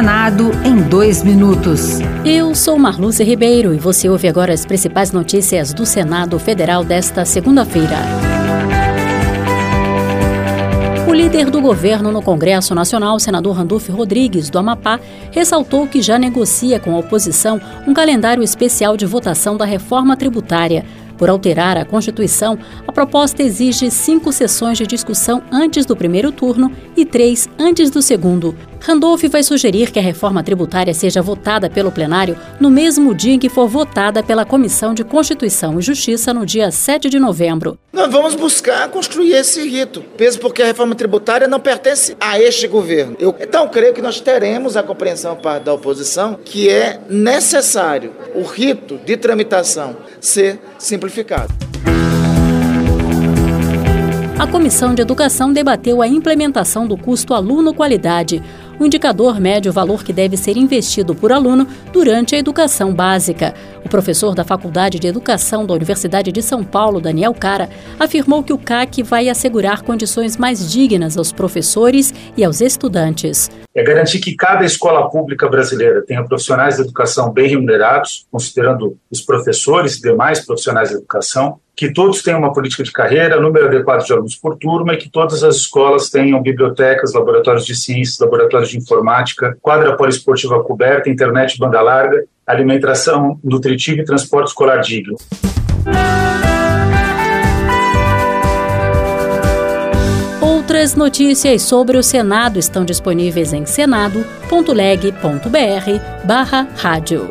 Senado em dois minutos. Eu sou Marluce Ribeiro e você ouve agora as principais notícias do Senado Federal desta segunda-feira. O líder do governo no Congresso Nacional, senador Randolfo Rodrigues, do Amapá, ressaltou que já negocia com a oposição um calendário especial de votação da reforma tributária. Por alterar a Constituição, a proposta exige cinco sessões de discussão antes do primeiro turno e três antes do segundo. Randolph vai sugerir que a reforma tributária seja votada pelo plenário no mesmo dia em que for votada pela Comissão de Constituição e Justiça no dia 7 de novembro. Nós vamos buscar construir esse rito, mesmo porque a reforma tributária não pertence a este governo. Eu, então, creio que nós teremos a compreensão da oposição que é necessário o rito de tramitação ser simplificado. A Comissão de Educação debateu a implementação do custo aluno-qualidade, o indicador mede o valor que deve ser investido por aluno durante a educação básica. O professor da Faculdade de Educação da Universidade de São Paulo, Daniel Cara, afirmou que o CAC vai assegurar condições mais dignas aos professores e aos estudantes. É garantir que cada escola pública brasileira tenha profissionais de educação bem remunerados, considerando os professores e demais profissionais de educação, que todos tenham uma política de carreira, número adequado de alunos por turma e que todas as escolas tenham bibliotecas, laboratórios de ciências, laboratórios de informática, quadra poliesportiva coberta, internet banda larga, alimentação nutritiva e transporte escolar digno. Outras notícias sobre o Senado estão disponíveis em senado.leg.br barra rádio.